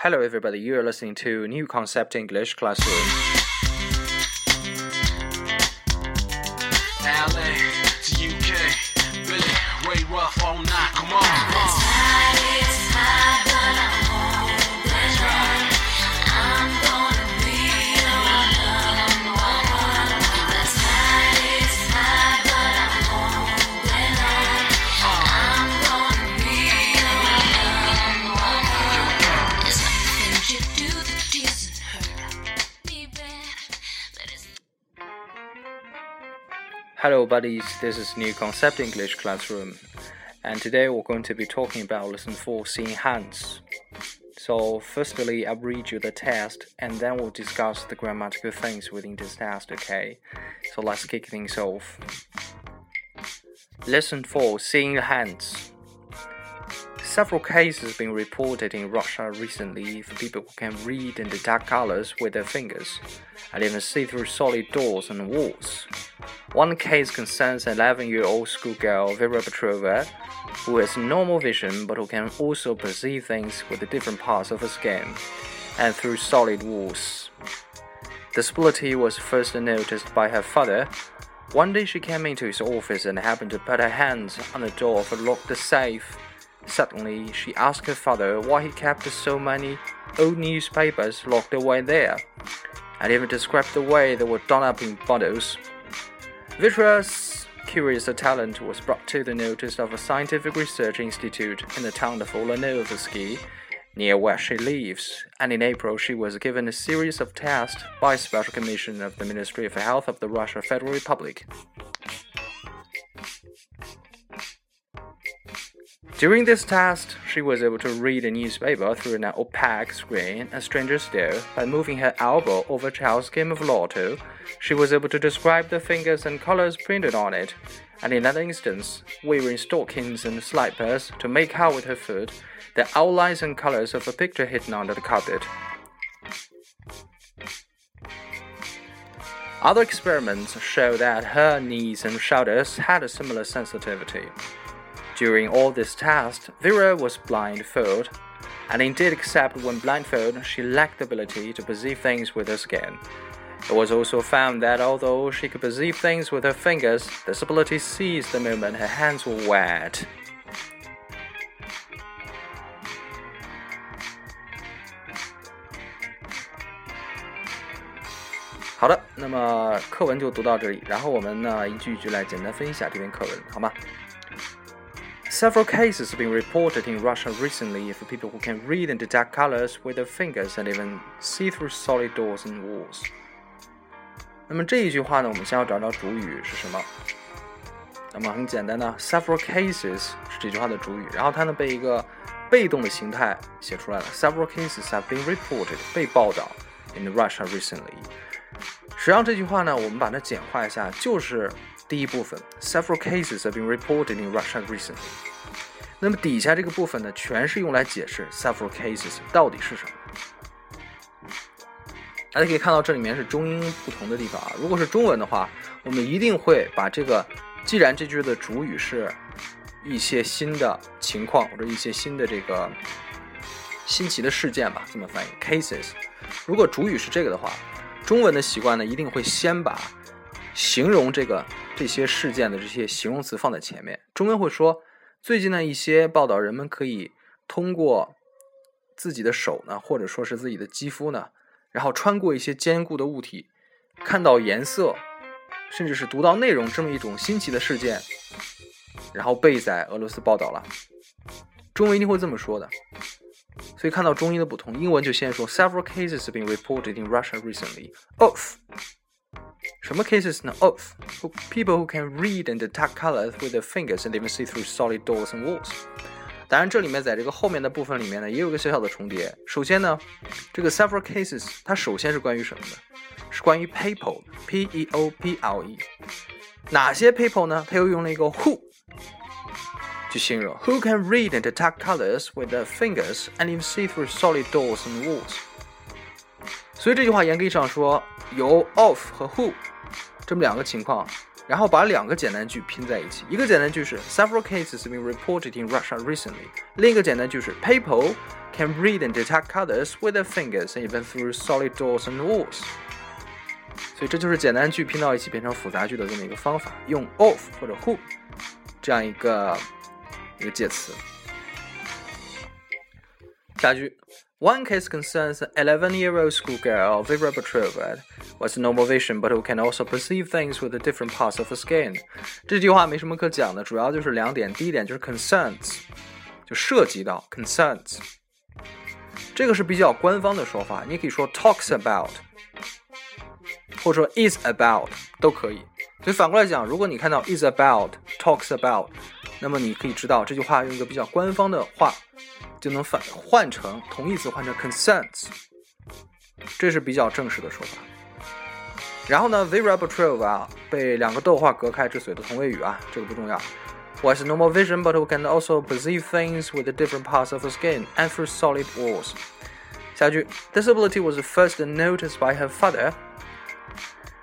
Hello, everybody. You are listening to New Concept English Classroom. Hello, buddies. This is New Concept English Classroom, and today we're going to be talking about lesson four, seeing hands. So, firstly, I'll read you the test, and then we'll discuss the grammatical things within this test. Okay? So let's kick things off. Lesson four, seeing hands. Several cases have been reported in Russia recently for people who can read and detect colors with their fingers, and even see through solid doors and walls. One case concerns an 11 year old schoolgirl, Vera Petrova, who has normal vision but who can also perceive things with the different parts of her skin and through solid walls. The disability was first noticed by her father. One day she came into his office and happened to put her hands on the door of a locked safe. Suddenly, she asked her father why he kept so many old newspapers locked away there, and even described the way they were done up in bundles. Vera's curious talent was brought to the notice of a scientific research institute in the town of Olanovsky, near where she lives, and in April she was given a series of tests by a special commission of the Ministry of Health of the Russia Federal Republic. During this test, she was able to read a newspaper through an opaque screen, and stranger still, by moving her elbow over a child's game of lotto, she was able to describe the figures and colors printed on it, and in another instance, wearing stockings and slippers to make out with her foot the outlines and colors of a picture hidden under the carpet. Other experiments show that her knees and shoulders had a similar sensitivity. During all this test, Vera was blindfolded, and indeed, except when blindfolded, she lacked the ability to perceive things with her skin. It was also found that although she could perceive things with her fingers, this ability ceased the moment her hands were wet. 好的，那么课文就读到这里，然后我们呢一句一句来简单分析一下这篇课文，好吗 ？Several cases have been reported in Russia recently for people who can read and detect colors with their fingers and even see through solid doors and walls. 那么这一句话呢，我们先要找找主语是什么。那么很简单的，several cases 是这句话的主语，然后它呢被一个被动的形态写出来了。Several cases have been reported 被报道 in Russia recently。实际上这句话呢，我们把它简化一下，就是 第一部分，several cases have been reported in Russia recently。那么底下这个部分呢，全是用来解释 several cases 到底是什么。大家可以看到这里面是中英不同的地方啊。如果是中文的话，我们一定会把这个，既然这句的主语是一些新的情况或者一些新的这个新奇的事件吧，这么翻译 cases。如果主语是这个的话，中文的习惯呢，一定会先把形容这个这些事件的这些形容词放在前面。中文会说，最近呢一些报道，人们可以通过自己的手呢，或者说是自己的肌肤呢，然后穿过一些坚固的物体，看到颜色，甚至是读到内容这么一种新奇的事件，然后被在俄罗斯报道了。中文一定会这么说的。所以看到中英的不同，英文就先说 several cases have been reported in Russia recently of 什么 cases 呢？of people who can read and detect colors with their fingers and even see through solid doors and walls。当然，这里面在这个后面的部分里面呢，也有个小小的重叠。首先呢，这个 several cases 它首先是关于什么的？是关于 people，p e o p l e。哪些 people 呢？它又用了一个 who。去形容 Who can read and detect colors with their fingers and even see through solid doors and walls？所以这句话严格意义上说，由 of 和 who 这么两个情况然后把两个简单句拼在一起。一个简单句是 Several cases have been reported in Russia recently。另一个简单句是 People can read and detect colors with their fingers and even through solid doors and walls。所以这就是简单句拼到一起变成复杂句的这么一个方法，用 of 或者 who 这样一个一个介词。下句。One case concerns an 11-year-old schoolgirl, Vera Petrova, with normal vision, but who can also perceive things with the different parts of her skin. 这句话没什么可讲的，主要就是两点。第一点就是 concerns，就涉及到 concerns，这个是比较官方的说法，你可以说 talks about，或者说 is about 都可以。所以反过来讲，如果你看到 is about、talks about，那么你可以知道这句话用一个比较官方的话。 就能反换成同义词换成 concerns，这是比较正式的说法。然后呢，Vera Petrova 被两个逗号隔开之所以的同位语啊，这个不重要。Was normal vision, but who can also perceive things with different parts of the skin and through solid walls. 下一句，disability was first noticed by her father.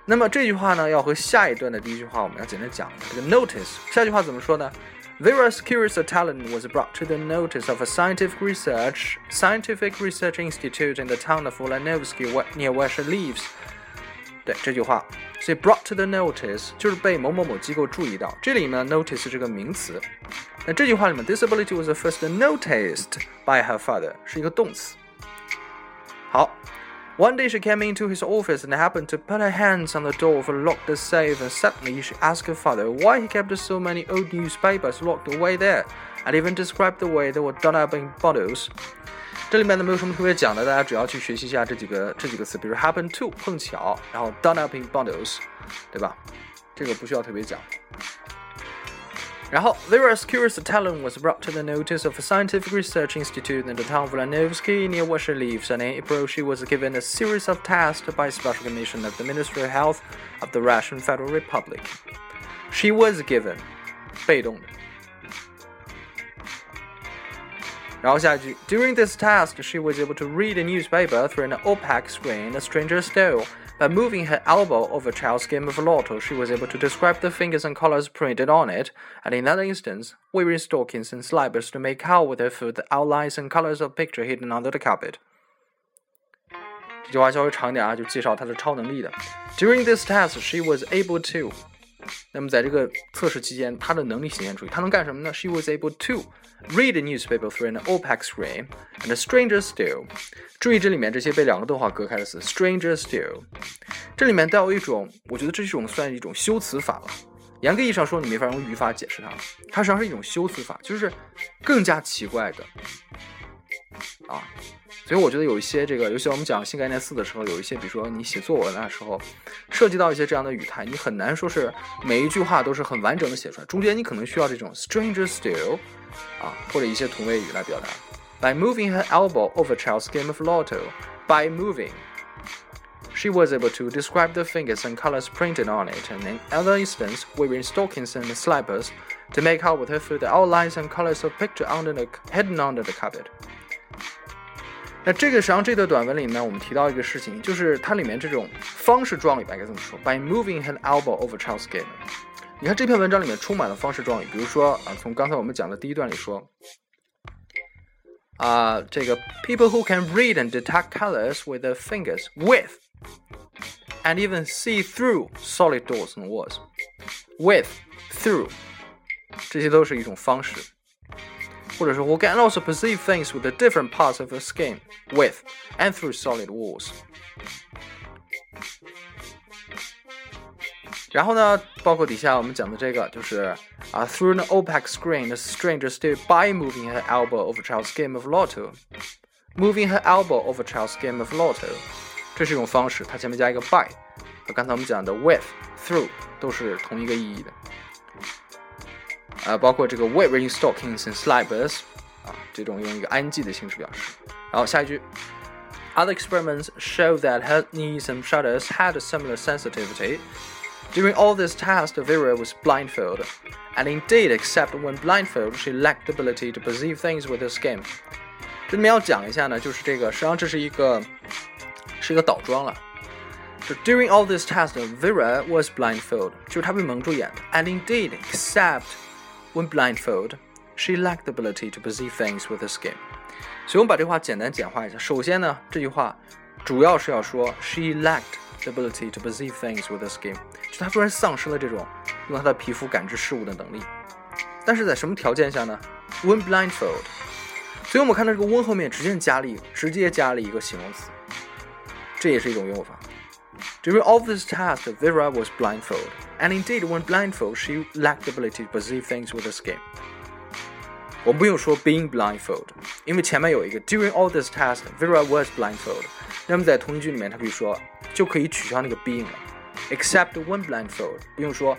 那么这句话呢，要和下一段的第一句话我们要简单讲这个 notice。下句话怎么说呢 ？Vera's curious talent was brought to the notice of a scientific research scientific research institute in the town of Volanovsky near where she lives。对这句话，所以 brought to the notice 就是被某某某机构注意到。这里面 notice 这个名词，那这句话里面 disability was first noticed by her father 是一个动词。好。 One day she came into his office and happened to put her hands on the door of a locked safe, and suddenly she asked her father why he kept so many old newspapers locked away there, and even described the way they were done up in bottles. 这里面呢没有什么特别讲的，大家主要去学习一下这几个这几个词，比如 happen to 碰巧，然后 done up in bottles，对吧？这个不需要特别讲。 然后，Vera's curious talent was brought to the notice of a scientific research institute in the town of Lanovsky near where she lives, and in April she was given a series of tests by Special Commission of the Ministry of Health of the Russian Federal Republic. She was given 被动的。然后下一句，During this test, she was able to read a newspaper through an opaque screen a stranger's stole. By moving her elbow over a child's game of lotto, she was able to describe the figures and colors printed on it, and in that instance, wearing stockings and slippers to make out with her foot the outlines and colors of picture hidden under the carpet. 这句话稍微长点啊，就介绍她的超能力的。During this test, she was able to 那么在这个测试期间，他的能力显现出，他能干什么呢？She was able to read a newspaper through an opaque screen, and a stranger still。注意这里面这些被两个逗号隔开的词，stranger still， 这里面带有一种，我觉得这是一种算一种修辞法了。严格意义上说，你没法用语法解释它，它实际上是一种修辞法，就是更加奇怪的啊。所以我觉得有一些这个，尤其我们讲新概念四的时候，有一些，比如说你写作文的时候，涉及到一些这样的语态，你很难说是每一句话都是很完整的写出来，中间你可能需要这种 stranger still，啊，或者一些同位语来表达。By moving her elbow over child's game of lotto, by moving, she was able to describe the figures and colors printed on it, and in other instance, wearing stockings and slippers to make out with her foot the outlines and colors of picture under the hidden under the carpet. 那这个实际上这段短文里面，我们提到一个事情，就是它里面这种方式状语吧，该怎么说？By moving her elbow over child's game。你看这篇文章里面充满了方式状语，比如说啊，从刚才我们讲的第一段里说，啊，这个 people who can read and detect colors with their fingers with and even see through solid doors and walls with through，这些都是一种方式。或者说，we can also perceive things with the different parts of the skin, with and through solid walls。然后呢，包括底下我们讲的这个，就是啊，through an opaque screen, the stranger stood by moving her elbow over child's game of lotto. Moving her elbow over child's game of lotto， 这是一种方式，它前面加一个 by，和刚才我们讲的 with、through 都是同一个意义的。呃，包括这个 wearing stockings and slippers 啊，这种用一个 ing 的形式表示。然后下一句，Other experiments show that her knees and shoulders had a similar sensitivity. During all this test, Vera was blindfolded, and indeed, except when blindfolded, she lacked the ability to perceive things with her skin. 这里面要讲一下呢，就是这个，实际上这是一个 是一个倒装了。 就 during all this test, Vera was blindfold，就是她被蒙住眼的。And indeed, except when blindfold, she lacked the ability to perceive things with her skin。所以我们把这话简单简化一下。首先呢，这句话主要是要说 she lacked the ability to perceive things with her skin，就她突然丧失了这种用她的皮肤感知事物的能力。但是在什么条件下呢？When blindfold。所以我们看到这个 when 后面直接加了一直接加了一个形容词， 这也是一种用法。During all this task, Vera was blindfold, and indeed, when blindfold, she lacked the ability to perceive things with her skin. 我们不用说 being blindfold，因为前面有一个 during all this task, Vera was blindfold。那么在同义句里面，它可以说就可以取消那个 being 了，except when blindfold，不用说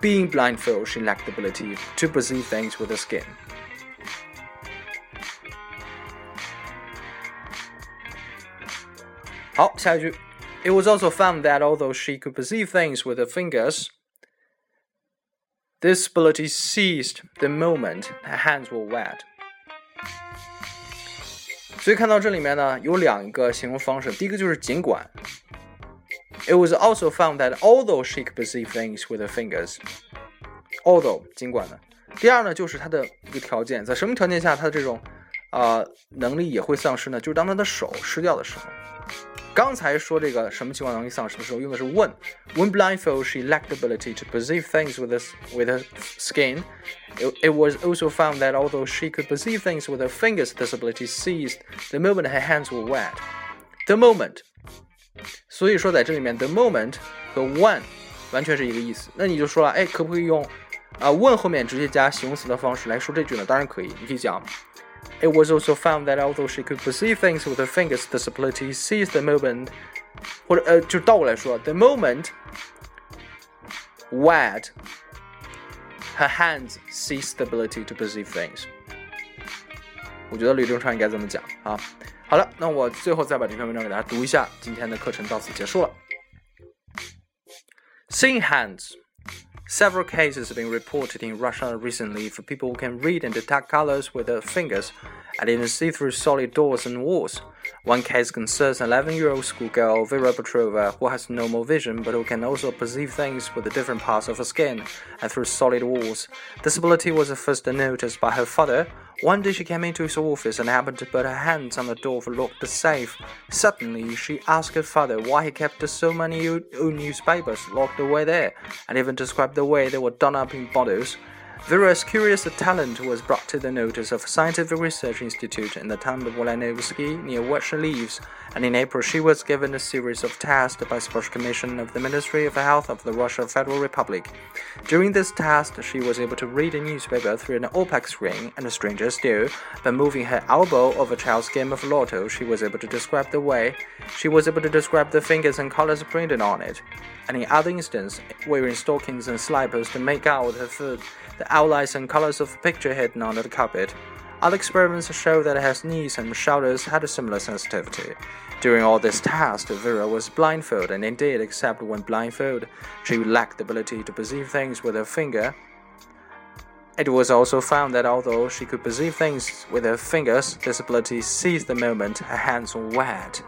being blindfold, she lacked the ability to perceive things with her skin. 好，下一句。It was also found that although she could perceive things with her fingers, this ability ceased the moment her hands were wet. 所以看到这里面呢，有两个形容方式。第一个就是尽管。It was also found that although she could perceive things with her fingers, although 尽管呢。第二呢，就是它的一个条件，在什么条件下它的这种啊、呃、能力也会丧失呢？就是当他的手湿掉的时候。 刚才说这个什么情况能力丧失的时候，用的是 when。When blindfold, she lacked the ability to perceive things with her with her skin. It, it was also found that although she could perceive things with her fingers, this ability ceased the moment her hands were wet. The moment. 所以说在这里面，the moment 和 when 完全是一个意思。那你就说了，哎，可不可以用啊、呃、when 后面直接加形容词的方式来说这句呢？当然可以，你可以讲。 It was also found that although she could perceive things with her fingers, this ability seized the moment，或者呃，就倒过来说，the moment wet her hands seized the ability to perceive things。我觉得吕正川应该这么讲啊。好了，那我最后再把这篇文章给大家读一下。今天的课程到此结束了。Seeing hands. Several cases have been reported in Russia recently for people who can read and detect colors with their fingers and even see through solid doors and walls. One case concerns an 11 year old schoolgirl, Vera Petrova, who has normal vision but who can also perceive things with the different parts of her skin and through solid walls. This ability was first noticed by her father. One day she came into his office and happened to put her hands on the door to locked the safe. Suddenly, she asked her father why he kept so many old newspapers locked away there, and even described the way they were done up in bottles. Vera's curious talent was brought to the notice of a scientific research institute in the town of Volanovsky near what she Leaves, and in April she was given a series of tests by Special Commission of the Ministry of Health of the Russian Federal Republic. During this test, she was able to read a newspaper through an opaque screen, and stranger still, by moving her elbow over a child's game of lotto, she was able to describe the way. She was able to describe the fingers and colors printed on it. And in other instances, wearing stockings and slippers to make out her foot the outlines and colors of a picture hidden under the carpet. Other experiments show that her knees and shoulders had a similar sensitivity. During all this test, Vera was blindfolded, and indeed, except when blindfolded, she lacked the ability to perceive things with her finger. It was also found that although she could perceive things with her fingers, this ability ceased the moment her hands were wet.